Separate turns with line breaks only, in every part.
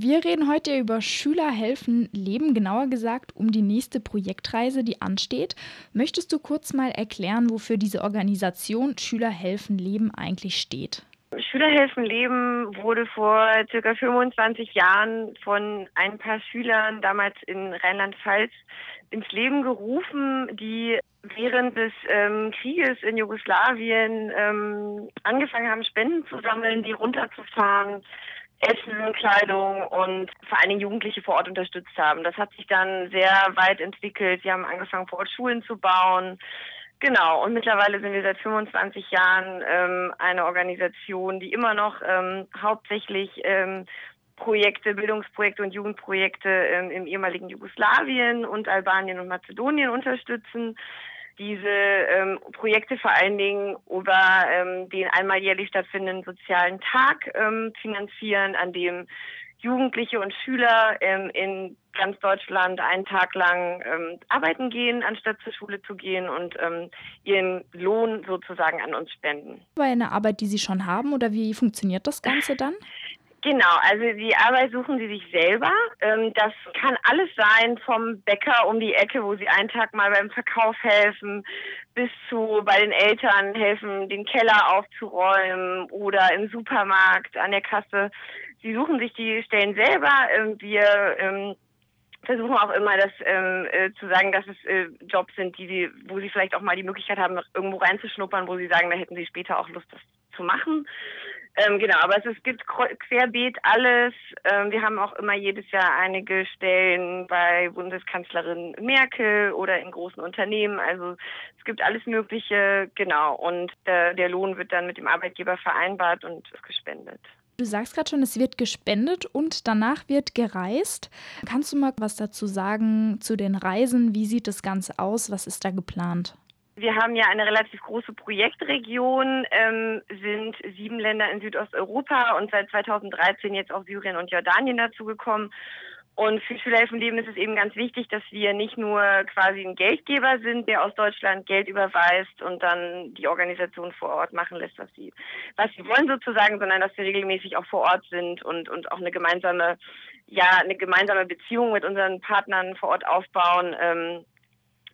Wir reden heute über Schüler helfen Leben, genauer gesagt um die nächste Projektreise, die ansteht. Möchtest du kurz mal erklären, wofür diese Organisation Schüler helfen Leben eigentlich steht?
Schülerhelfen Leben wurde vor circa 25 Jahren von ein paar Schülern damals in Rheinland-Pfalz ins Leben gerufen, die während des ähm, Krieges in Jugoslawien ähm, angefangen haben, Spenden zu sammeln, die runterzufahren, Essen, Kleidung und vor allen Dingen Jugendliche vor Ort unterstützt haben. Das hat sich dann sehr weit entwickelt. Sie haben angefangen, vor Ort Schulen zu bauen. Genau, und mittlerweile sind wir seit 25 Jahren ähm, eine Organisation, die immer noch ähm, hauptsächlich ähm, Projekte, Bildungsprojekte und Jugendprojekte ähm, im ehemaligen Jugoslawien und Albanien und Mazedonien unterstützen. Diese ähm, Projekte vor allen Dingen über ähm, den einmal jährlich stattfindenden sozialen Tag ähm, finanzieren, an dem Jugendliche und Schüler ähm, in ganz Deutschland einen Tag lang ähm, arbeiten gehen, anstatt zur Schule zu gehen und ähm, ihren Lohn sozusagen an uns spenden.
War eine Arbeit, die Sie schon haben oder wie funktioniert das Ganze dann?
Genau, also die Arbeit suchen sie sich selber. Ähm, das kann alles sein, vom Bäcker um die Ecke, wo sie einen Tag mal beim Verkauf helfen, bis zu bei den Eltern helfen, den Keller aufzuräumen oder im Supermarkt an der Kasse. Sie suchen sich die Stellen selber. Ähm, wir ähm, versuchen auch immer, das äh, zu sagen, dass es äh, Jobs sind, die sie, wo sie vielleicht auch mal die Möglichkeit haben, irgendwo reinzuschnuppern, wo sie sagen, da hätten sie später auch Lust, das zu machen. Ähm, genau, aber es, es gibt querbeet alles. Ähm, wir haben auch immer jedes Jahr einige Stellen bei Bundeskanzlerin Merkel oder in großen Unternehmen. Also es gibt alles Mögliche, genau. Und der, der Lohn wird dann mit dem Arbeitgeber vereinbart und gespendet.
Du sagst gerade schon, es wird gespendet und danach wird gereist. Kannst du mal was dazu sagen zu den Reisen? Wie sieht das Ganze aus? Was ist da geplant?
Wir haben ja eine relativ große Projektregion, ähm, sind sieben Länder in Südosteuropa und seit 2013 jetzt auch Syrien und Jordanien dazugekommen. Und für Schülerhilfenleben ist es eben ganz wichtig, dass wir nicht nur quasi ein Geldgeber sind, der aus Deutschland Geld überweist und dann die Organisation vor Ort machen lässt, was sie, was sie wollen sozusagen, sondern dass wir regelmäßig auch vor Ort sind und, und auch eine gemeinsame, ja, eine gemeinsame Beziehung mit unseren Partnern vor Ort aufbauen. Ähm,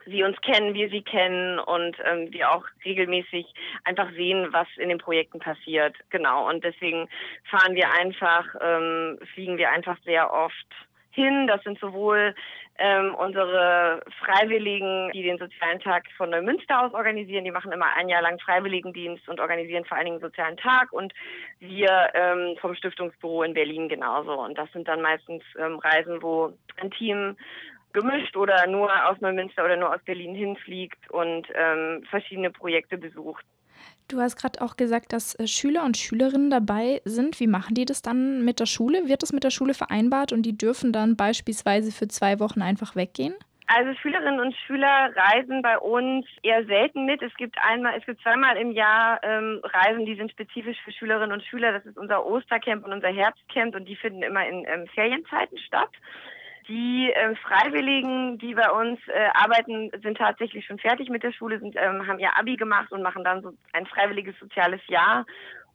sie uns kennen, wir sie kennen und ähm, wir auch regelmäßig einfach sehen, was in den Projekten passiert. Genau. Und deswegen fahren wir einfach, ähm, fliegen wir einfach sehr oft hin. Das sind sowohl ähm, unsere Freiwilligen, die den sozialen Tag von Neumünster aus organisieren. Die machen immer ein Jahr lang Freiwilligendienst und organisieren vor allen Dingen sozialen Tag. Und wir ähm, vom Stiftungsbüro in Berlin genauso. Und das sind dann meistens ähm, Reisen, wo ein Team gemischt oder nur aus Neumünster oder nur aus Berlin hinfliegt und ähm, verschiedene Projekte besucht.
Du hast gerade auch gesagt, dass äh, Schüler und Schülerinnen dabei sind. Wie machen die das dann mit der Schule? Wird das mit der Schule vereinbart und die dürfen dann beispielsweise für zwei Wochen einfach weggehen?
Also Schülerinnen und Schüler reisen bei uns eher selten mit. Es gibt einmal, es gibt zweimal im Jahr ähm, Reisen, die sind spezifisch für Schülerinnen und Schüler. Das ist unser Ostercamp und unser Herbstcamp und die finden immer in ähm, Ferienzeiten statt. Die äh, Freiwilligen, die bei uns äh, arbeiten, sind tatsächlich schon fertig mit der Schule, sind, ähm, haben ihr Abi gemacht und machen dann so ein freiwilliges soziales Jahr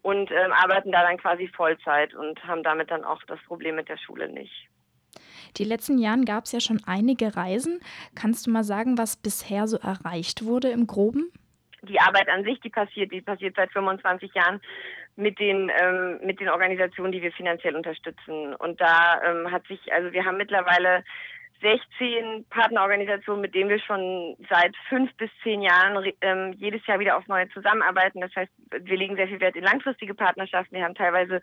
und ähm, arbeiten da dann quasi Vollzeit und haben damit dann auch das Problem mit der Schule nicht.
Die letzten Jahren gab es ja schon einige Reisen. Kannst du mal sagen, was bisher so erreicht wurde im Groben?
Die Arbeit an sich, die passiert, die passiert seit 25 Jahren mit den ähm, mit den Organisationen, die wir finanziell unterstützen. Und da ähm, hat sich, also wir haben mittlerweile 16 Partnerorganisationen, mit denen wir schon seit fünf bis zehn Jahren ähm, jedes Jahr wieder auf neue zusammenarbeiten. Das heißt, wir legen sehr viel Wert in langfristige Partnerschaften. Wir haben teilweise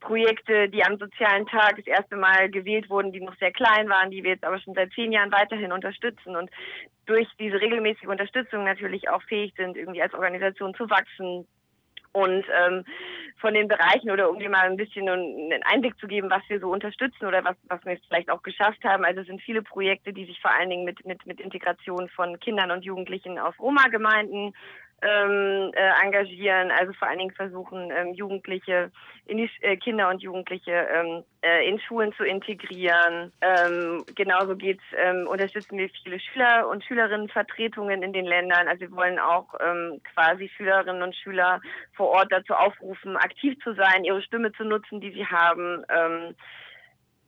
Projekte, die am sozialen Tag das erste Mal gewählt wurden, die noch sehr klein waren, die wir jetzt aber schon seit zehn Jahren weiterhin unterstützen und durch diese regelmäßige Unterstützung natürlich auch fähig sind, irgendwie als Organisation zu wachsen, und ähm, von den Bereichen oder um dir mal ein bisschen einen Einblick zu geben, was wir so unterstützen oder was, was wir vielleicht auch geschafft haben. Also es sind viele Projekte, die sich vor allen Dingen mit, mit, mit Integration von Kindern und Jugendlichen aus Roma-Gemeinden ähm, äh, engagieren, also vor allen Dingen versuchen, ähm, Jugendliche, in die, äh, Kinder und Jugendliche ähm, äh, in Schulen zu integrieren. Ähm, genauso geht's, ähm, unterstützen wir viele Schüler und Schülerinnenvertretungen in den Ländern. Also wir wollen auch ähm, quasi Schülerinnen und Schüler vor Ort dazu aufrufen, aktiv zu sein, ihre Stimme zu nutzen, die sie haben. Ähm,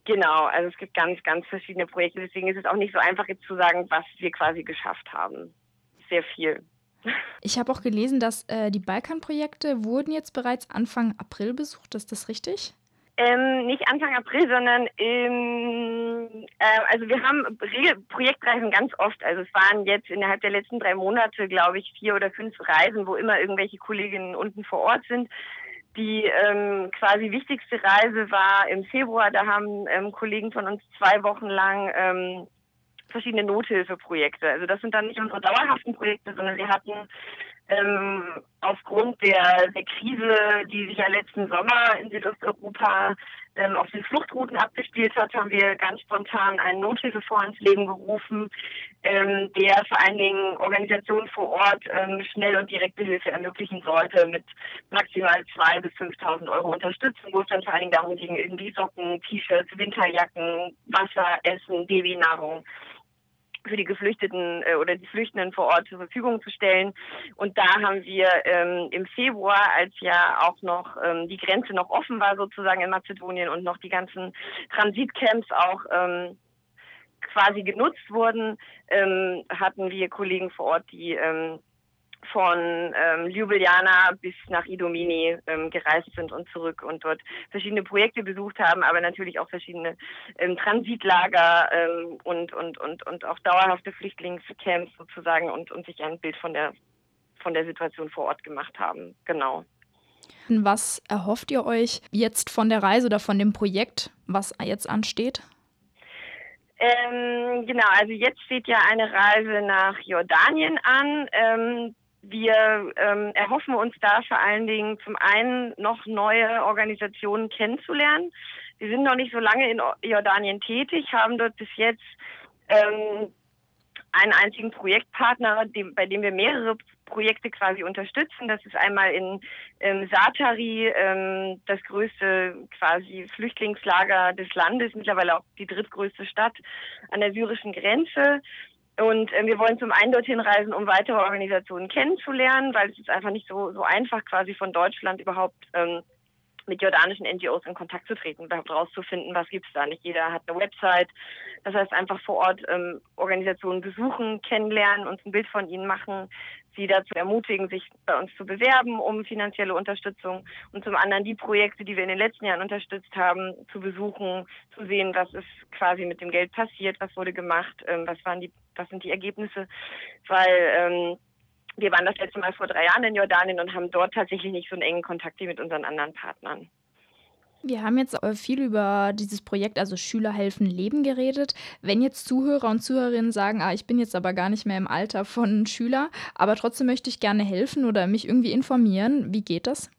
Genau, also es gibt ganz, ganz verschiedene Projekte. Deswegen ist es auch nicht so einfach jetzt zu sagen, was wir quasi geschafft haben. Sehr viel.
Ich habe auch gelesen, dass äh, die Balkanprojekte wurden jetzt bereits Anfang April besucht. Ist das richtig?
Ähm, nicht Anfang April, sondern im, äh, also wir haben Projektreisen ganz oft. Also es waren jetzt innerhalb der letzten drei Monate, glaube ich, vier oder fünf Reisen, wo immer irgendwelche Kolleginnen unten vor Ort sind. Die ähm, quasi wichtigste Reise war im Februar. Da haben ähm, Kollegen von uns zwei Wochen lang ähm, verschiedene Nothilfeprojekte. Also das sind dann nicht unsere dauerhaften Projekte, sondern wir hatten ähm, aufgrund der, der Krise, die sich ja letzten Sommer in Südosteuropa ähm, auf den Fluchtrouten abgespielt hat, haben wir ganz spontan einen Nothilfefonds ins Leben gerufen, ähm, der vor allen Dingen Organisationen vor Ort ähm, schnell und direkte Hilfe ermöglichen sollte mit maximal 2.000 bis 5.000 Euro Unterstützung, wo es dann vor allen Dingen darum ging, irgendwie Socken, T-Shirts, Winterjacken, Wasser, Essen, Babynahrung für die Geflüchteten äh, oder die Flüchtenden vor Ort zur Verfügung zu stellen. Und da haben wir ähm, im Februar, als ja auch noch ähm, die Grenze noch offen war sozusagen in Mazedonien und noch die ganzen Transitcamps auch ähm, quasi genutzt wurden, ähm, hatten wir Kollegen vor Ort, die ähm, von ähm, Ljubljana bis nach Idomini ähm, gereist sind und zurück und dort verschiedene Projekte besucht haben, aber natürlich auch verschiedene ähm, Transitlager ähm, und, und, und, und auch dauerhafte Flüchtlingscamps sozusagen und, und sich ein Bild von der, von der Situation vor Ort gemacht haben. Genau.
Was erhofft ihr euch jetzt von der Reise oder von dem Projekt, was jetzt ansteht?
Ähm, genau, also jetzt steht ja eine Reise nach Jordanien an. Ähm, wir ähm, erhoffen uns da vor allen Dingen zum einen noch neue Organisationen kennenzulernen. Wir sind noch nicht so lange in Jordanien tätig, haben dort bis jetzt ähm, einen einzigen Projektpartner, dem, bei dem wir mehrere Projekte quasi unterstützen. Das ist einmal in ähm, Satari, ähm, das größte quasi Flüchtlingslager des Landes, mittlerweile auch die drittgrößte Stadt an der syrischen Grenze. Und äh, wir wollen zum einen dorthin reisen, um weitere Organisationen kennenzulernen, weil es ist einfach nicht so, so einfach, quasi von Deutschland überhaupt ähm, mit jordanischen NGOs in Kontakt zu treten, überhaupt rauszufinden, was gibt's da. Nicht jeder hat eine Website. Das heißt, einfach vor Ort ähm, Organisationen besuchen, kennenlernen, uns ein Bild von ihnen machen, sie dazu ermutigen, sich bei uns zu bewerben um finanzielle Unterstützung und zum anderen die Projekte, die wir in den letzten Jahren unterstützt haben, zu besuchen, zu sehen, was ist quasi mit dem Geld passiert, was wurde gemacht, ähm, was waren die, was sind die Ergebnisse, weil ähm, wir waren das letzte Mal vor drei Jahren in Jordanien und haben dort tatsächlich nicht so einen engen Kontakt wie mit unseren anderen Partnern.
Wir haben jetzt viel über dieses Projekt, also Schüler helfen Leben geredet. Wenn jetzt Zuhörer und Zuhörerinnen sagen, ah, ich bin jetzt aber gar nicht mehr im Alter von Schüler, aber trotzdem möchte ich gerne helfen oder mich irgendwie informieren, wie geht das?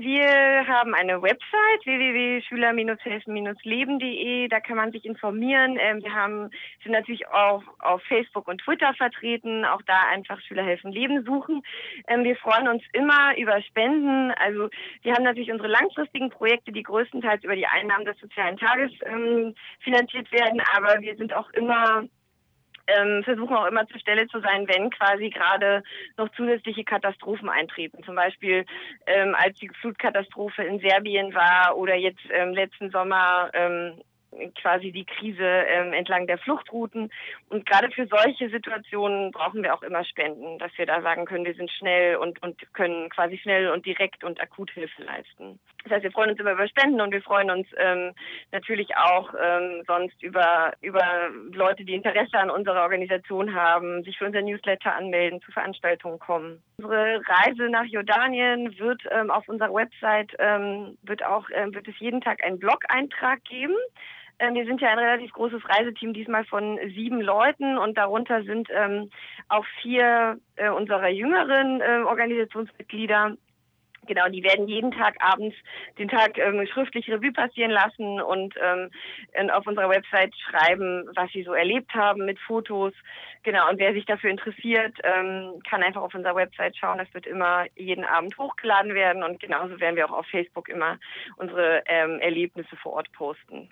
Wir haben eine Website www.schüler-helfen-leben.de. Da kann man sich informieren. Ähm, wir haben, sind natürlich auch auf Facebook und Twitter vertreten. Auch da einfach Schüler helfen Leben suchen. Ähm, wir freuen uns immer über Spenden. Also wir haben natürlich unsere langfristigen Projekte, die größtenteils über die Einnahmen des sozialen Tages ähm, finanziert werden. Aber wir sind auch immer ähm, versuchen auch immer zur Stelle zu sein, wenn quasi gerade noch zusätzliche Katastrophen eintreten. Zum Beispiel ähm, als die Flutkatastrophe in Serbien war oder jetzt ähm, letzten Sommer ähm, quasi die Krise ähm, entlang der Fluchtrouten. Und gerade für solche Situationen brauchen wir auch immer Spenden, dass wir da sagen können, wir sind schnell und, und können quasi schnell und direkt und akut Hilfe leisten. Das heißt, wir freuen uns immer über Spenden und wir freuen uns ähm, natürlich auch ähm, sonst über, über Leute, die Interesse an unserer Organisation haben, sich für unser Newsletter anmelden, zu Veranstaltungen kommen. Unsere Reise nach Jordanien wird ähm, auf unserer Website ähm, wird auch ähm, wird es jeden Tag einen Blog-Eintrag geben. Ähm, wir sind ja ein relativ großes Reiseteam, diesmal von sieben Leuten und darunter sind ähm, auch vier äh, unserer jüngeren äh, Organisationsmitglieder Genau, die werden jeden Tag abends den Tag ähm, schriftlich Revue passieren lassen und ähm, auf unserer Website schreiben, was sie so erlebt haben mit Fotos. Genau, und wer sich dafür interessiert, ähm, kann einfach auf unserer Website schauen. Das wird immer jeden Abend hochgeladen werden und genauso werden wir auch auf Facebook immer unsere ähm, Erlebnisse vor Ort posten.